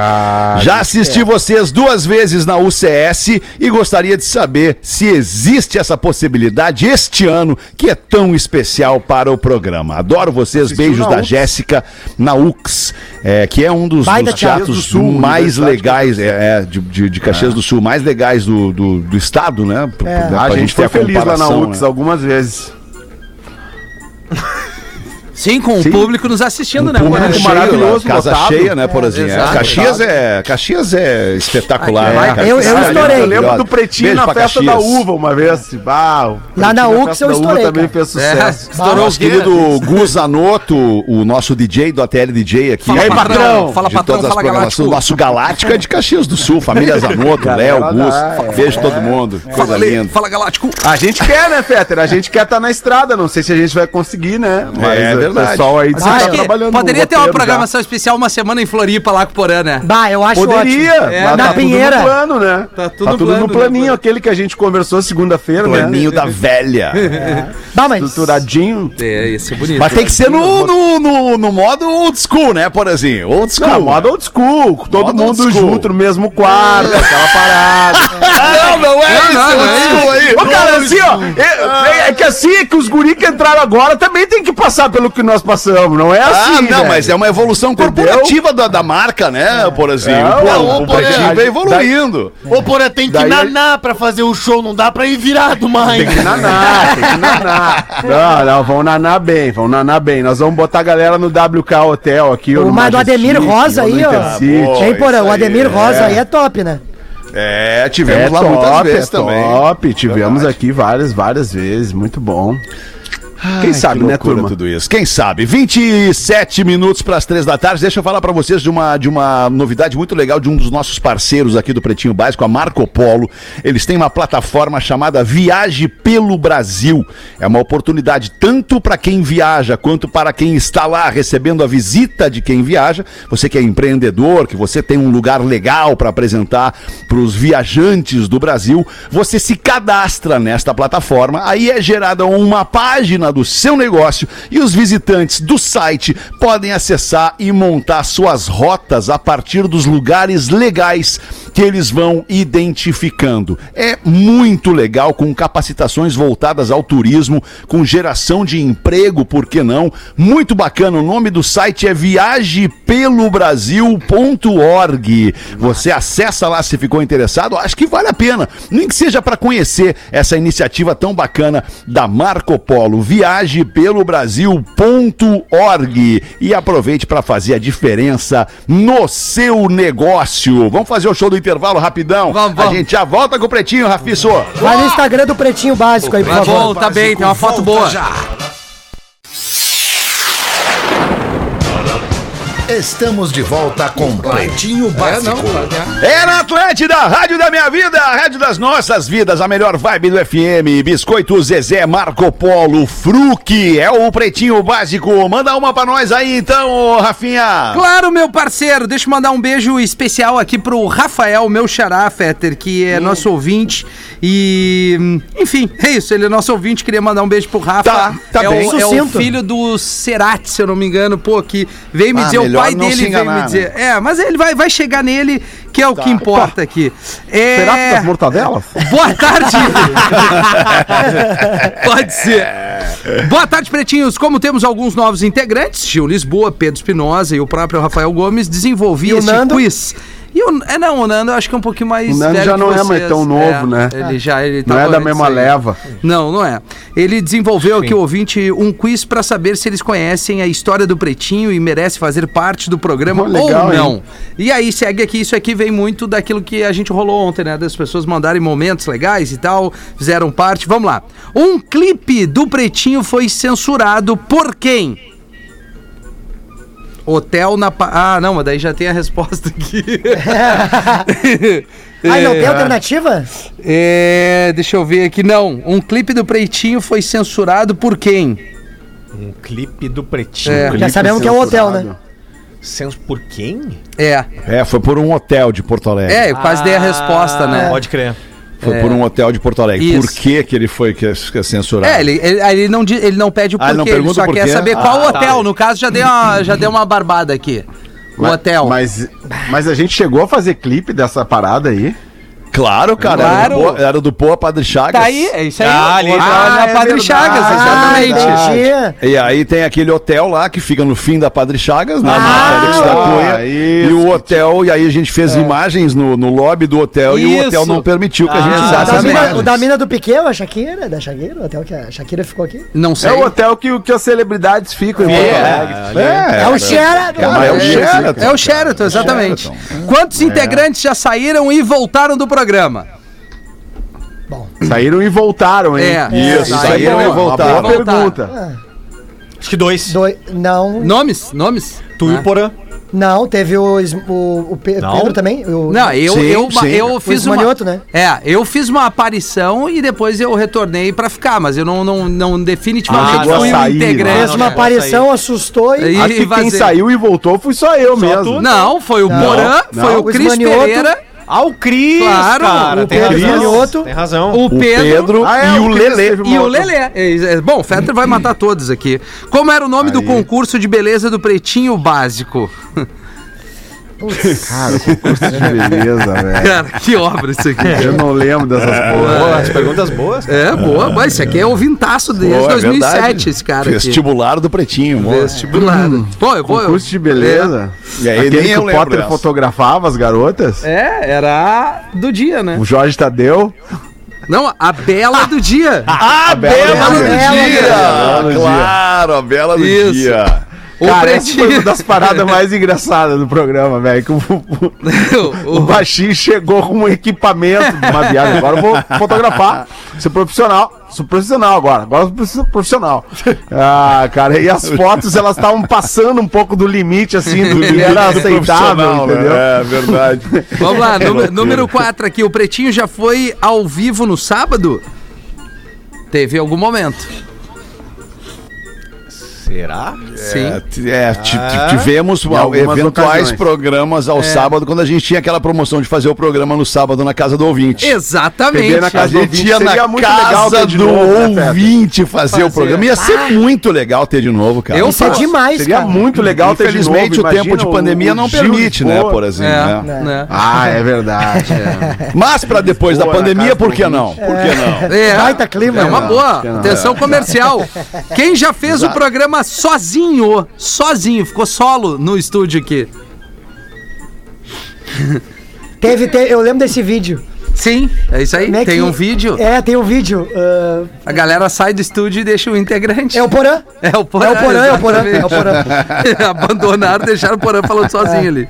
Já assisti vocês duas vezes na UCS e gostaria de saber se existe essa possibilidade este ano que é tão especial para o programa. Adoro vocês, beijos na da? Jéssica na UX, é, que é um dos, dos teatro. teatros do Sul, mais legais é, é, de, de, de Caxias do Sul, mais legais do, do, do estado, né? Pra, É. pra A gente foi feliz lá na UX né? algumas vezes. Sim, com Sim. o público nos assistindo, né? público cheio, maravilhoso, casa lotado. cheia, né, Porazinha? exato. Caxias é, Caxias é espetacular, Aqui né? Eu- eu é estourei. Eu lembro do Pretinho Beijo na festa Caxias. da uva uma vez. Bah, o Lá na UX eu estourei, também fez É, sucesso. estourou Nosso querido Gu Zanotto, o nosso DJ do ATL DJ aqui. Fala, aí, patrão? Fala, de patrão, todas as fala. Galáctico. Nosso Galáctico é de Caxias do Sul, família Zanotto, Léo, Gus. é. Beijo todo mundo. Coisa linda. fala, Galáctico. A gente quer, né, Fetter? A gente quer estar na estrada. Não sei se a gente vai conseguir, né? Mas É o verdade. pessoal aí Acho tá que trabalhando poderia ter uma roteiro já. programação especial uma semana em Floripa lá com o Porã, né? Bah, eu acho Poderia, ótimo. É, mas na tá Pinheira. tudo no plano, né? Tá tudo no plano, no né, planinho, plano. aquele que a gente conversou segunda-feira, né? Planinho da velha. Bah, mas... Estruturadinho. É, ia ser bonito. Mas tem que ser no, no, no, no modo old school, né, Porazinho? Old school. Não, moda old school, todo Moda mundo junto no mesmo quarto, aquela parada. Não, não é isso, não, não old é school aí. Ô, cara, assim, ó, é, é que assim, é que os guri que entraram agora também tem que passar pelo que nós passamos, não é Ah, assim, não, velho. mas é uma evolução corporativa da, da marca, né, Porazinho? Não, Pô, não, o pô, pretinho daí- vai evoluindo. Ô, porra, tem que Daí- nanar pra fazer o show, não dá pra ir virado mais. Tem que nanar, tem que nanar. Não, não, vão nanar bem, vão nanar bem. Nós vamos botar a galera no WK Hotel aqui. O mas do Ademir Rosa aí, ó. Hein, isso o aí, Ademir Rosa é. aí é top, né? É, tivemos É lá top, muitas vezes é também. top. Tivemos aqui várias, várias vezes. Muito bom. Quem sabe, que né, turma? tudo isso. Quem sabe? 27 minutos para as 3 da tarde. Deixa eu falar para vocês de uma, de uma novidade muito legal de um dos nossos parceiros aqui do Pretinho Básico, a Marco Polo. Eles têm uma plataforma chamada Viaje pelo Brasil. É uma oportunidade tanto para quem viaja quanto para quem está lá recebendo a visita de quem viaja. Você que é empreendedor, que você tem um lugar legal para apresentar para os viajantes do Brasil, você se cadastra nesta plataforma. Aí é gerada uma página do seu negócio e os visitantes do site podem acessar e montar suas rotas a partir dos lugares legais que eles vão identificando. É muito legal com capacitações voltadas ao turismo, com geração de emprego, por que não? Muito bacana. O nome do site é viagepelobrasil.org. Você acessa lá se ficou interessado. Acho que vale a pena, nem que seja para conhecer essa iniciativa tão bacana da Marco Polo. Viagepelobrasil.org e aproveite para fazer a diferença no seu negócio. Vamos fazer o show do intervalo rapidão. Vamos, A vamos. gente já volta com o Pretinho, Rafiço. Vai no Instagram do Pretinho Básico aí, por Tá favor. bom, tá bem, tem uma foto boa. Estamos de volta com Pretinho Básico. É na Atlântida, Rádio da Minha Vida, Rádio das Nossas Vidas, a melhor vibe do FM. Biscoito Zezé, Marco Polo, Fruque, é o Pretinho Básico. Manda uma pra nós aí então, Rafinha. Claro, meu parceiro. Deixa eu mandar um beijo especial aqui pro Rafael, meu xará, Fetter, que é nosso ouvinte. E, hum, enfim, é isso. Ele é nosso ouvinte. Queria mandar um beijo pro Rafa. Tá, tá é, bem. o, é o filho do Cerati, se eu não me engano. Pô, que veio me Ah, dizer, o melhor pai não dele se veio enganar, me né? dizer. É, mas ele vai, vai chegar nele, que é o que importa aqui. É... Será que das mortadelas? Boa tarde! Pode ser. Boa tarde, pretinhos. Como temos alguns novos integrantes, Gil Lisboa, Pedro Espinosa e o próprio Rafael Gomes, desenvolvi E Nando? quiz. E o, é, não, o Nando eu acho que é um pouquinho mais O Nando velho já não é mais tão novo, né? Ele já, ele Não é da mesma leva. Não, não é. Ele desenvolveu aqui, ouvinte, um quiz pra saber se eles conhecem a história do Pretinho e merece fazer parte do programa Oh, legal, ou não. hein? E aí segue aqui, isso aqui vem muito daquilo que a gente rolou ontem, né? Das pessoas mandarem momentos legais e tal, fizeram parte. Vamos lá. Um clipe do Pretinho foi censurado por quem? Hotel na. Pa- Ah, não, mas daí já tem a resposta aqui. Ai, não tem É. alternativa? É, deixa eu ver aqui. Não, um clipe do Pretinho foi censurado por quem? Um clipe do Pretinho. É. Já sabemos que é o hotel, né? censurado. Senso por quem? É. É, foi por um hotel de Porto Alegre. É, eu quase dei a resposta, né? Pode crer. Foi por um hotel de Porto Alegre. Isso. Por que que ele foi é censurado? É, ele, ele, ele não, ele não pede o Ah, porquê, não ele só o quer saber qual Ah, tá. hotel. No caso, já deu uma, já deu uma barbada aqui. O Mas- hotel. Mas, mas a gente chegou a fazer clipe dessa parada aí. Claro, cara. Claro. Era, do Poa, era do Poa Padre Chagas. Tá aí, é isso aí. Ah, ali. Ah, na é Padre verdade. Chagas, Ah, exatamente. entendi. E aí tem aquele hotel lá que fica no fim da Padre Chagas, né? Ah, na Félix da Cunha. isso, e o hotel, e aí a gente fez imagens no, no lobby do hotel e o Isso. hotel não permitiu que a Ah, gente O usasse da, as mina, imagens. o da mina do Piquet, a Shakira, da Shakira, o hotel que a Shakira ficou aqui. Não sei. É o hotel que, que as celebridades ficam em Porto Alegre. É, É, o Sheraton. É, o É, Sheraton. É o Sheraton, exatamente. Quantos integrantes já saíram e voltaram do programa? Saíram e voltaram, hein? É. Isso, É, saíram é e voltaram. Boa pergunta. Acho que dois. Doi- não, Nomes? Nomes? Tu e Ah. o Porã. não, teve o, o, o Pe- Não? Pedro também. O, Não, eu, Sim, eu, sim. eu fiz uma. Né? É, eu fiz uma aparição e depois eu retornei pra ficar, mas eu não, não, não definitivamente Ah, fui um sair, né? integrante. Fez uma não, aparição, assustou e. E- Acho que quem saiu e voltou fui só eu Só mesmo. tu? Não, foi o Porã, não. foi o O Cris. Pereira, Ah, o Cris, Claro, cara. o tem Pedro razão. Tem razão. o O Pedro, Pedro Ah, é, e o Cris Lelê. e o Lelê. É, é, Bom, o Fetter vai matar todos aqui. Como era o nome do Aí. concurso de beleza do Pretinho Básico? Cara, concurso de beleza, velho. Cara, que obra isso aqui. Eu não lembro dessas Boa, porra. as perguntas boas. É, boa, mas isso aqui é ouvintaço desde Pô, é 2007, verdade. esse cara aqui. Vestibular do Pretinho, amor. Vestibular. Pô, eu vou... Concurso de beleza. E aí, Aquele nem que o Potter dessa. fotografava as garotas. É, era do dia, né? O Jorge Tadeu. Não, a bela do dia. A Bela, Bela do do Dia! Dia. Bela do Dia. Claro, a Bela do Isso. Dia. O Cara, essa foi Pretinho... uma das paradas mais engraçadas do programa, velho. Que o, o, o- o baixinho chegou com um equipamento de uma viagem. Agora eu vou fotografar. Ser profissional. Sou profissional agora. Agora eu sou profissional. Ah, cara, e as fotos elas estavam passando um pouco do limite, assim, do que era aceitável, profissional, né? entendeu? É verdade. Vamos lá, número- número 4 aqui. O Pretinho já foi ao vivo no sábado? Teve algum momento. Será? Sim. É, é, ti- tivemos Em algumas eventuais ocasiões. programas ao sábado, quando a gente tinha aquela promoção de fazer o programa no sábado na casa do ouvinte. Exatamente. Peguei na casa do gente ouvinte, ia seria na casa do novo, né, ouvinte fazer, Fazer. o programa. Ia ser muito legal ter de novo, cara. Eu é faço. demais, Seria cara. muito legal ter de novo. Infelizmente, o tempo de pandemia o- não o permite, né, por exemplo. É, né? né? Ah, é verdade. Mas para depois da pandemia, por que não? Por que não? É, Baita clima, É uma né? boa. Atenção comercial. Quem já fez o programa sozinho? Sozinho, ficou solo no estúdio aqui. Teve, te- eu lembro desse vídeo. Sim, é isso aí. É Tem que- um vídeo. É, tem um vídeo. ah, A galera sai do estúdio e deixa o integrante. é o Porã. É o Porã. É o Porã, é o Porã, é o Porã. Abandonaram, deixaram o Porã falando sozinho ali.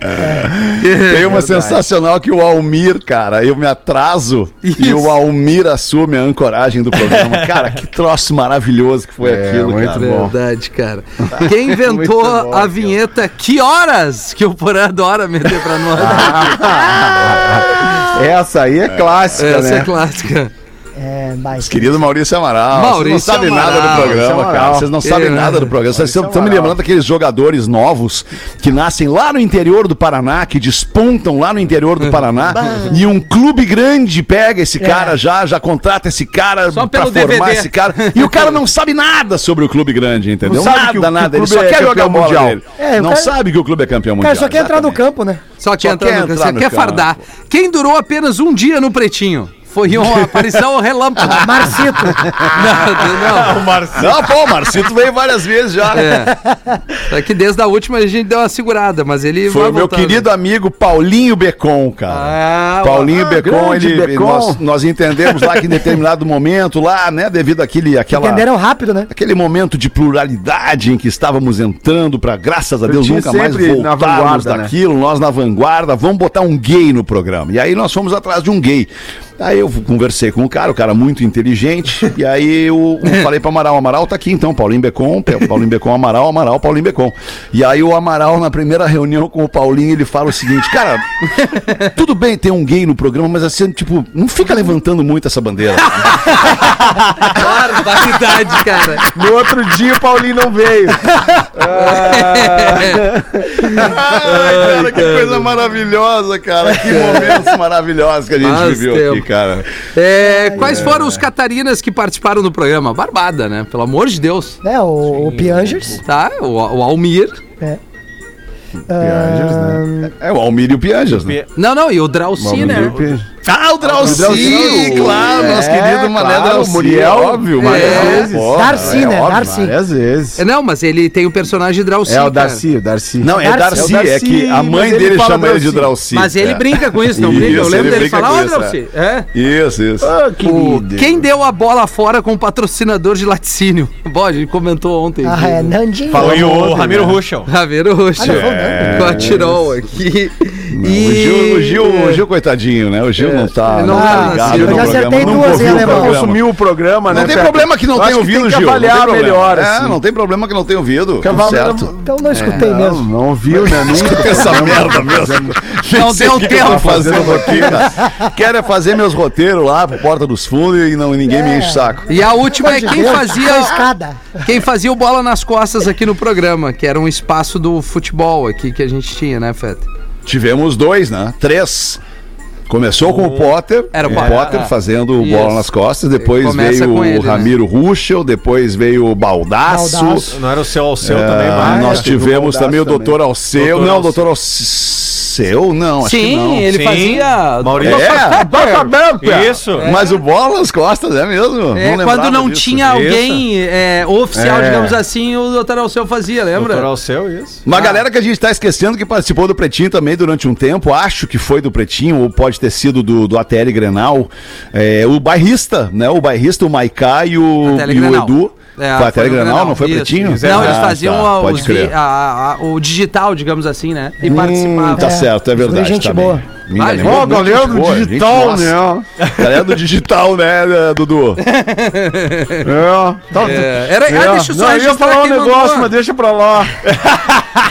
Tem uma sensacional que o Almir, cara, eu me atraso e Isso. o Almir assume a ancoragem do programa. Cara, que troço maravilhoso que foi É, aquilo, muito cara. bom. Verdade, cara. Quem inventou bom, a cara. vinheta Que Horas? Que o Porã adora meter pra nós. Essa aí é clássica, Essa né? é clássica. É, baita. Querido Maurício Amaral, Maurício vocês não sabem Amaral, nada do programa, Maurício cara. Amaral. Vocês não sabem É, nada do programa. Vocês estão me lembrando daqueles jogadores novos que nascem lá no interior do Paraná, que despontam lá no interior do Paraná, e um clube grande pega esse cara já, já contrata esse cara Só pra formar DVD. esse cara. E o cara não sabe nada sobre o clube grande, entendeu? Não sabe nada, que o- que o nada. Ele clube só é quer jogar mundial. É, o não cara- sabe que o clube é campeão mundial. Cara, só quer entrar no exatamente. campo, né? Só Só quer no, entrar no quer campo. fardar. Quem durou apenas um dia no Pretinho? Foi uma aparição relâmpago. Marcito. Não, não. Não, pô, o Marcito veio várias vezes já. É. é que desde a última a gente deu uma segurada, mas ele Foi o meu voltando. querido amigo Paulinho Becon, cara. Ah, Paulinho ah, Becon, ele, Becon. Nós, nós entendemos lá que em determinado momento, lá, né, devido àquele, àquela, Entenderam rápido, né? aquele momento de pluralidade em que estávamos entrando para, graças a Deus, nunca mais voltarmos né? daquilo, nós na vanguarda, vamos botar um gay no programa. E aí nós fomos atrás de um gay. Aí eu conversei com o cara, o cara muito inteligente, e aí eu, eu falei para Amaral, Amaral tá aqui então, Paulinho Becon, Paulinho Becon, Amaral, Amaral, Paulinho Becon. E aí o Amaral, na primeira reunião com o Paulinho, ele fala o seguinte, cara, tudo bem ter um gay no programa, mas assim, tipo, não fica levantando muito essa bandeira. Barbaridade, cara. No outro dia o Paulinho não veio. Ai, cara, que coisa maravilhosa, cara. Que momentos maravilhosos que a gente viveu aqui, cara. É, quais foram os catarinas que participaram do programa? Barbada, né? Pelo amor de Deus. É, o, o Piangers. Tá? O, o Almir. É. Né? É o Almir e o Pianjas, né? Não, não, e o Drauci, né? Ah, o Drauci, Drauci, claro, nosso querido Mané claro, Drauci, Muriel. óbvio, várias É. vezes. Pô, Darcy, é né? óbvio, Darcy. Várias vezes. É, Não, mas ele tem o personagem Drauci. É o cara. Darcy, o Darcy. Não, é Darcy. Darcy, É o é que a mãe mas ele dele chama ele de Drauci. Mas ele é. brinca com isso, não Isso, brinca? Eu lembro ele dele falar, ó, isso, Drauci. É. Isso, isso. Ah, O- querido. Quem deu a bola fora com o patrocinador de laticínio? Bom, a gente comentou ontem. Ah, é Nandinho. Foi o Ramiro né? Ruschel. Raveiro Roxo. Ah, não, foi o aqui. Gil, o, Gil, o Gil, coitadinho, né? O Gil não tá, Ele não não tá tá ligado nascido. no Eu já programa. acertei Não duas, ouviu hein, o alemão? programa. Consumiu o programa, né? Não tem problema que não tenha ouvido, tem que Gil. não tem avaliar problema. melhor, É, assim. não tem problema que não tenha ouvido. Certo. Então não escutei Não, mesmo. não viu, né? Nunca Essa merda mesmo. Não sei deu tempo. fazendo roteiro. Quero é fazer meus roteiros lá pro Porta dos Fundos e não, ninguém me enche o saco. E a última é quem só fazia, escada. quem fazia o bola nas costas aqui no programa, que era um espaço do futebol aqui que a gente tinha, né, Feta? Tivemos dois, né? Três. Começou com o Potter, Era o o Potter. Potter É. fazendo o Isso. bola nas costas, depois Começa veio com o ele, né? Ramiro Ruschel, depois veio o Baldaço. Baldaço. Não era o seu ao seu É, também, mas. nós o tivemos Baldasso também o doutor Alceu. Doutor Não, o Alceu. doutor Alceu, não, acho que Sim, não. ele Sim. fazia. Maurício. É, Bota aberta. Isso. mas o bola nas costas, é mesmo? É, lembrava quando não disso. tinha alguém é, oficial, É. digamos assim, o doutor Alceu fazia, lembra? Doutor ao seu, isso. Uma galera que a gente tá esquecendo que participou do Pretinho também durante um tempo, acho que foi do Pretinho, ou pode ter sido do, do ATL Grenal, é, o bairrista, né? O bairrista, o Maiká e o, e o Grenal. Edu. É, foi a no Grenal, não foi Isso, Pretinho? isso. Não, eles Ah, faziam tá, a- pode os a- a- o digital, digamos assim, né? E participavam. Tá certo, é verdade. gente tá bem. boa. Me Vai, enganei. Ó, galera gente do boa, gente digital, nossa. né? Galera do digital, né, Dudu? É. Tá, É, era, é. ah, deixa eu só Não, eu ia falar um negócio, mas deixa pra lá.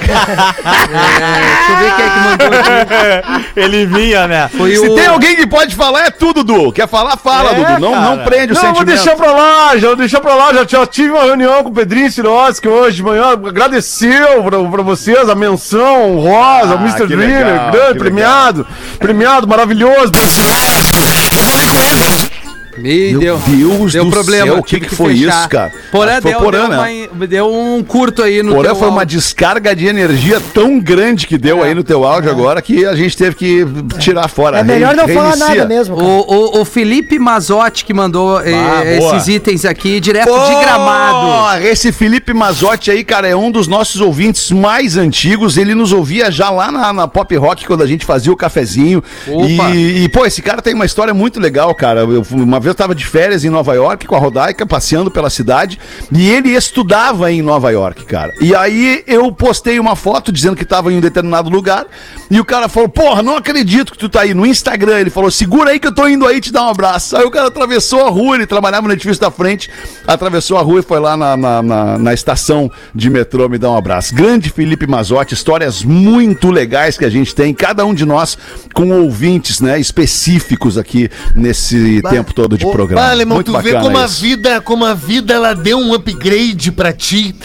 É, deixa eu ver quem é que mandou aqui. Ele vinha, né? Foi Se o... tem alguém que pode falar, é tu, Dudu. Quer falar, fala, É, Dudu. Não, não prende o Não, vou sentimento. deixar pra lá, já vou deixar pra lá. Já, já tive uma reunião com o Pedrinho Sirotsky hoje de manhã. Agradeceu pra, pra vocês a menção honrosa, Ah, o Mr. legal, grande, premiado. Premiado, maravilhoso, Sirotsky. Eu falei com ele. Me Meu deu, Deus deu do problema. céu, o que tive que foi fechar. isso, cara? Porã que foi deu, Porã, deu, né? uma- deu um curto aí no Porém, teu foi uma áudio. descarga de energia tão grande que deu aí no teu áudio agora que a gente teve que tirar fora. É melhor não falar nada mesmo. O, o, o Felipe Mazotti que mandou eh, Ah, boa. esses itens aqui direto Pô, de gramado. Esse Felipe Mazotti aí, cara, é um dos nossos ouvintes mais antigos. Ele nos ouvia já lá na, na Pop Rock, quando a gente fazia o cafezinho. E, e, pô, esse cara tem uma história muito legal, cara. Eu, uma vez eu tava de férias em Nova York com a Rodaica, passeando pela cidade, e ele estudava em Nova York, cara. E aí eu postei uma foto dizendo que tava em um determinado lugar, e o cara falou: Porra, não acredito que tu tá aí no Instagram. Ele falou: Segura aí que eu tô indo aí te dar um abraço. Aí o cara atravessou a rua, ele trabalhava no edifício da frente, atravessou a rua e foi lá na, na, na- na estação de metrô me dar um abraço. Grande Felipe Mazotti, histórias muito legais que a gente tem, cada um de nós com ouvintes, né, específicos aqui nesse tempo todo de programa. bah, Alemão, muito tu vê bacana como a isso. vida, como a vida ela deu um upgrade pra ti.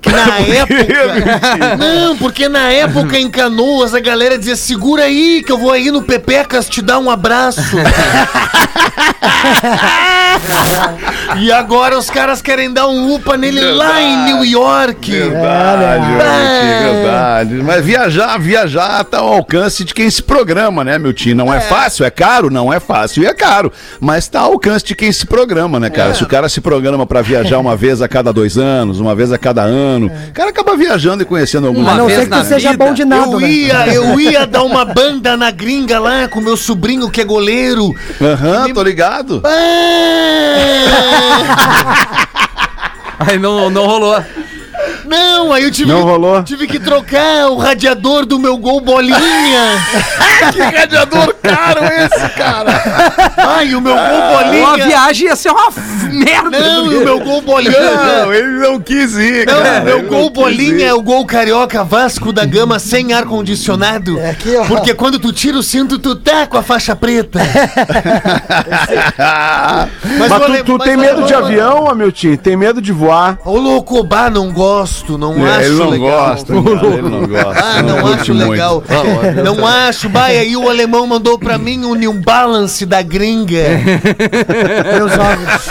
Que na época. Não, porque na época em Canoas a galera dizia: segura aí, que eu vou aí no Pepecas te dar um abraço. e agora os caras querem dar um upa nele lá em New York. Verdade, É. Milton, verdade. Mas viajar, viajar tá ao alcance de quem se programa, né, meu tio? Não é. fácil, é caro? Não é fácil e é caro. Mas tá ao alcance de quem se programa, né, cara? Se o cara se programa pra viajar uma vez a cada dois anos, uma vez a cada ano, o cara acaba viajando e conhecendo alguns Uma A não ser que tu seja vida, bom de nada, Eu né? ia, eu ia dar uma banda na gringa lá com meu sobrinho que é goleiro. Aham, tô ligado. Ah! Aí não, não rolou. Não, aí eu tive, Não que, rolou? tive que trocar o radiador do meu gol bolinha. que radiador caro esse, cara! Ai, o meu gol Ou a bolinha. viagem ia ser uma f- merda. Não, e o meu gol bolinha. Não, ele não quis ir, Não, cara. meu Ele gol quis bolinha ir. é o gol carioca Vasco da Gama sem ar-condicionado. É aqui, ó. Porque quando tu tira o cinto, tu tá com a faixa preta. Mas o tu, tu mas tem o medo de avião, Hamilton? Tem medo de voar? Ô, louco, bah, não gosto, não É, acho ele não legal. gosta, cara, ele não gosta. Ah, não, curte acho muito. legal. não acho. E aí o alemão mandou pra mim um New Balance da gringa. Meus ovos.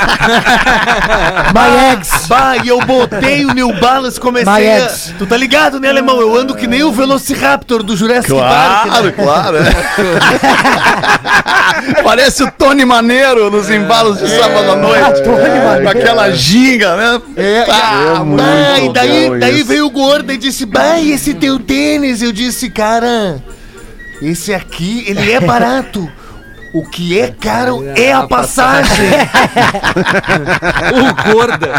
My eggs. Bah, e eu botei o New Balance, comecei a... Tu tá ligado, né, alemão? Eu ando que nem o Velociraptor do Jurassic Park. Claro, né? claro. Parece o Tony Maneiro nos embalos de sábado à noite. Ah, Tony Maneiro. Com aquela ginga, né? É, Ah, e- muito bah, e daí, daí isso. veio o gordo e disse, bah, e esse teu tênis? Eu disse, cara, esse aqui, ele é barato. O que é caro é a passagem. O gorda.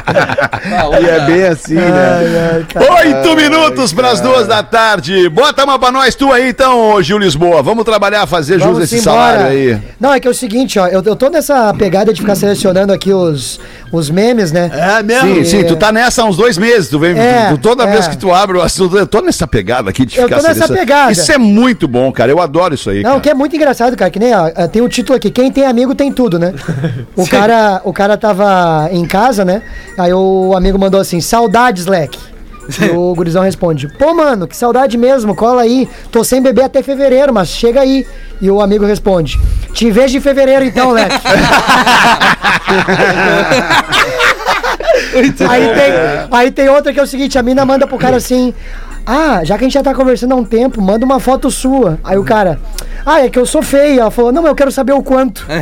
E é bem assim, né? Oito minutos para as duas da tarde. Bota uma pra nós tu aí então, Gil Lisboa. Vamos trabalhar, fazer jus esse salário aí. Não, é que é o seguinte, ó. Eu, eu tô nessa pegada de ficar selecionando aqui os, os memes, né? É mesmo? Sim, sim, tu tá nessa há uns dois meses. Tu vem, É, tu- toda é. vez que tu abre o assunto, eu tô nessa pegada aqui de Eu ficar tô nessa selecionando. pegada. Isso é muito bom, cara. Eu adoro isso aí. Não, cara. que é muito engraçado, cara, que nem, ó, tem um título aqui, quem tem amigo tem tudo, né? O cara, o cara tava em casa, né? Aí o amigo mandou assim, saudades, leque. E o gurizão responde, pô, mano, que saudade mesmo, cola aí. Tô sem beber até fevereiro, mas chega aí. E o amigo responde, te vejo em fevereiro então, leque. aí, tem, aí tem outra que é o seguinte, a mina manda pro cara assim, ah, já que a gente já tá conversando há um tempo, manda uma foto sua. Aí o cara, ah, é que eu sou feia. Ela falou, não, mas eu quero saber o quanto.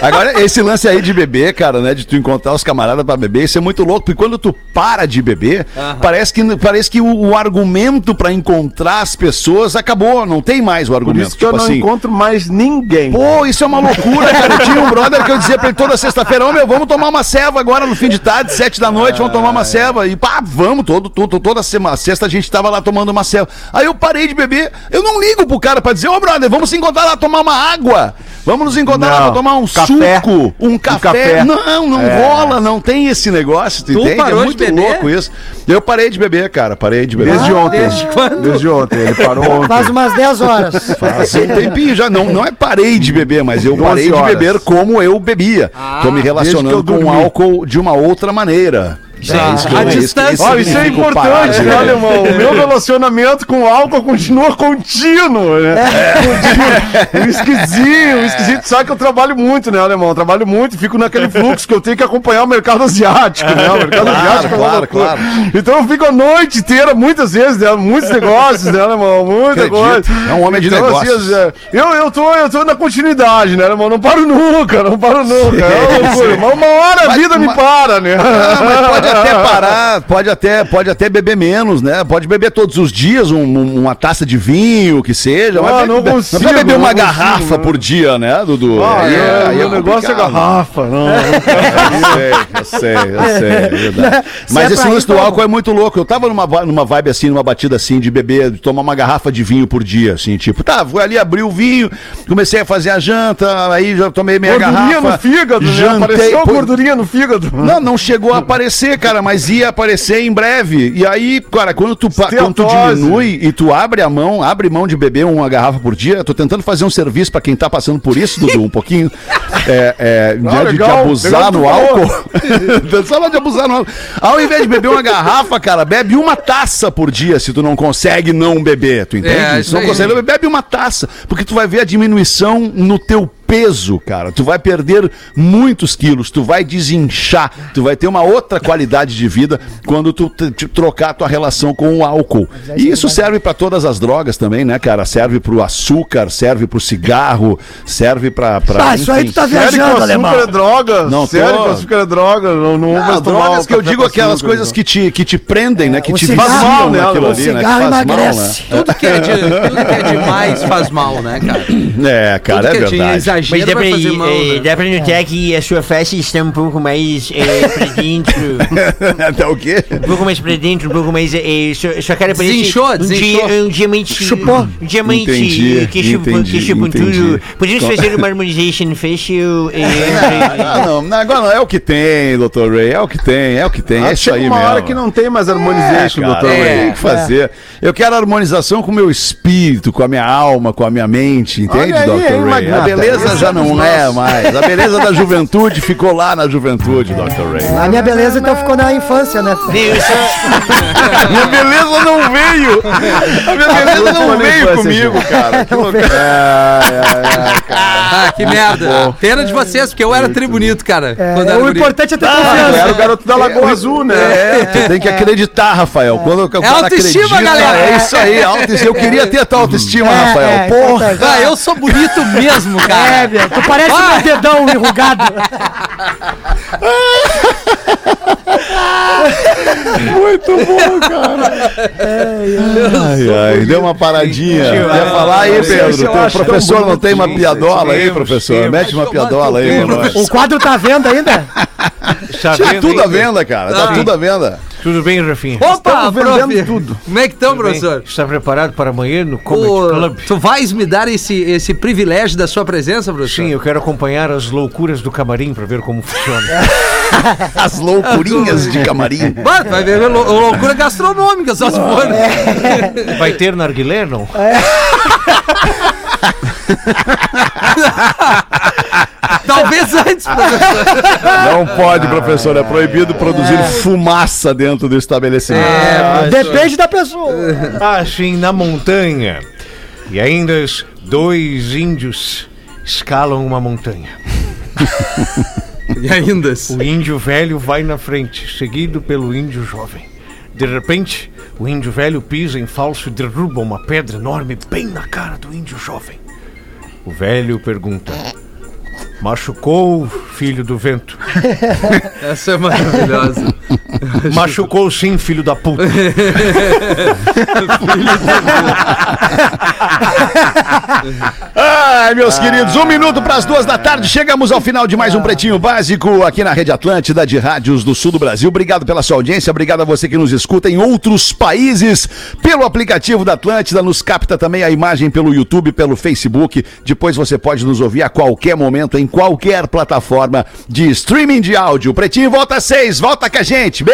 Agora, esse lance aí de beber, cara, né? De tu encontrar os camaradas pra beber, isso é muito louco, porque quando tu para de beber, parece que, parece que o, o argumento pra encontrar as pessoas acabou, não tem mais o Por argumento. isso que eu tipo não assim, encontro mais ninguém. Pô, isso é uma loucura, cara. Eu tinha um brother que eu dizia pra ele toda sexta-feira, ô meu, vamos tomar uma ceva agora no fim de tarde, sete da noite, vamos tomar uma ceva. E pá, vamos, todo, todo, toda semana, sexta a gente tava lá tomando uma ceva. Aí eu parei de beber, eu não ligo pro cara pra dizer, ô brother, vamos se encontrar lá tomar uma água. Vamos nos encontrar lá Não, pra tomar um café. suco, um café. café. Não, não É. rola, não tem esse negócio, tu, Tu entende? parou é de muito beber? louco isso. Eu parei de beber, cara, parei de beber. Desde ontem. desde quando? Desde ontem. Ele parou ontem. Faz umas 10 horas. Faz um tempinho já, não, não é parei de beber, mas eu 12 parei de horas. beber como eu bebia. Tô me desde relacionando com dormi. álcool de uma outra maneira. É isso que eu- A é isso distância. Ó, isso é importante, né, beber. alemão? O meu relacionamento com o álcool continua contínuo, né? Contínuo. Um esquisinho, um esquisito. Sabe que eu trabalho muito, né, alemão? Eu trabalho muito, fico naquele fluxo que eu tenho que acompanhar o mercado asiático, né? O mercado Claro, asiático é claro, claro. Então eu fico a noite inteira, muitas vezes, né? Muitos negócios, né, alemão? Muita Acredito. coisa. É um homem de Então, negócios. assim, é, eu, eu, tô, eu tô na continuidade, né, alemão? Não paro nunca, não paro nunca. É uma uma hora a Mas- vida me mas- para, né? Ah, mas pode até parar, pode até, pode até beber menos, né? Pode beber todos os dias um- um- uma taça de vinho, que seja. Ah, mas não bebe- consigo, precisa beber uma não consigo, garrafa né? por dia, né, Dudu? Ah, Aí é, aí meu negócio é garrafa. Não, não Eu sei, eu sei, eu sei, é verdade. Se Mas é esse lance do tá álcool é muito louco. Eu tava numa, numa vibe assim, numa batida assim, de beber, de tomar uma garrafa de vinho por dia, assim, tipo, tá, fui ali abrir o vinho, comecei a fazer a janta, aí já tomei meia Gordurinha garrafa. no fígado, né? jantei, Apareceu pô, gordurinha no fígado. Não, não chegou a aparecer, cara, mas ia aparecer em breve. E aí, cara, quando tu, quando tu diminui e tu abre a mão, abre mão de beber uma garrafa por dia, eu tô tentando fazer um serviço pra quem tá passando por isso, Dudu, um pouquinho. É, é, de- de, Ah, legal, abusar legal que no álcool. Só de abusar no álcool. Ao invés de beber uma garrafa, cara, bebe uma taça por dia se tu não consegue não beber, tu entende? É, se não consegue beber, bebe uma taça, porque tu vai ver a diminuição no teu peso, cara. Tu vai perder muitos quilos, tu vai desinchar, tu vai ter uma outra qualidade de vida quando tu trocar a tua relação com o álcool. E isso serve pra todas as drogas também, né, cara? Serve pro açúcar, serve pro cigarro, serve pra. pra Ah, isso aí tu tá Sério que viajando, o alemão. açúcar é droga? Não Sério tô. que o açúcar é droga? Não, não, Não, drogas que eu digo aquelas açúcar, coisas que te, que te prendem, né? Que te cigarro- viciam né, naquilo o ali, né? Faz mal, emagrece. né? Tudo que, é de, tudo que é demais faz mal, né, cara? É, cara, tudo é que é de verdade. Exagero Mas dá pra, vai fazer mal, eh, né? dá pra notar que a sua face está um pouco mais eh, pra dentro. Até o quê? Um pouco mais pra dentro, um pouco mais. Eh, sua, sua cara parece Desinchou, um, desinchou. dia- um diamante. Chupou. Um diamante Entendi, que chupa, entendi, que entendi. tudo. Podemos fazer uma harmonization facial. Ah, não, não, agora não é o que tem, Dr. Ray, é o que tem, é o que tem, é Ah, isso chega aí uma mesmo. hora que não tem mais É, harmonization, cara, doutor Ray. tem que fazer. Eu quero harmonização com o meu espírito, com a minha alma, com a minha mente, entende, hein, Ray? Magnata? A beleza beleza já não é mais. A beleza da juventude ficou lá na juventude, Dr. Ray. A minha beleza então ficou na infância, né? Minha beleza não veio. A minha beleza não veio comigo, cara. Que loucura. É, é, é, cara. Ah, que merda. Pena de vocês, porque eu era tribunito, cara. É, quando era o guri. importante é ter era confiança. o garoto da Lagoa Azul, né? É, tu tem que acreditar, Rafael. Quando o cara autoestima, acredita, galera. É isso aí, autoestima. Eu queria ter a tua autoestima, É, Rafael. é, Porra. Ah, eu sou bonito mesmo, cara. É, meu, tu parece meu dedão enrugado. Muito bom, cara. Ai, ai, deu uma paradinha. Quer falar aí, Pedro? tão professor não tem uma piadola aí, professor? Mete uma piadola aí, mano. O quadro tá vendo ainda? Está Tá vendo tudo à ainda? venda, cara. Tá tudo à venda. Tudo bem, Rafinha? Opa, vendendo prof. tudo. Como é que estão, Tudo bem? professor? Está preparado para amanhã no Comedy Ô, Club? tu vais me dar esse, esse privilégio da sua presença, professor? Sim, eu quero acompanhar as loucuras do camarim para ver como funciona. As loucurinhas de camarim. Mano, vai ver lou- loucura gastronômica, só se for. Vai ter narguilé, não? Talvez antes, professor. Não pode, professor. É proibido produzir fumaça dentro do estabelecimento. É, Depende da pessoa. Assim, na montanha. E ainda os dois índios escalam uma montanha. E ainda. O índio velho vai na frente, seguido pelo índio jovem. De repente, o índio velho pisa em falso e derruba uma pedra enorme bem na cara do índio jovem. O velho pergunta: Machucou, filho do vento? Essa é maravilhosa. Machucou sim, filho da puta. Ai, meus queridos, um minuto para as duas da tarde. Chegamos ao final de mais um Pretinho Básico aqui na Rede Atlântida de Rádios do Sul do Brasil. Obrigado pela sua audiência, obrigado a você que nos escuta em outros países pelo aplicativo da Atlântida. Nos capta também a imagem pelo YouTube, pelo Facebook. Depois você pode nos ouvir a qualquer momento, em qualquer plataforma de streaming de áudio. Pretinho volta às seis, volta com a gente. Beijo,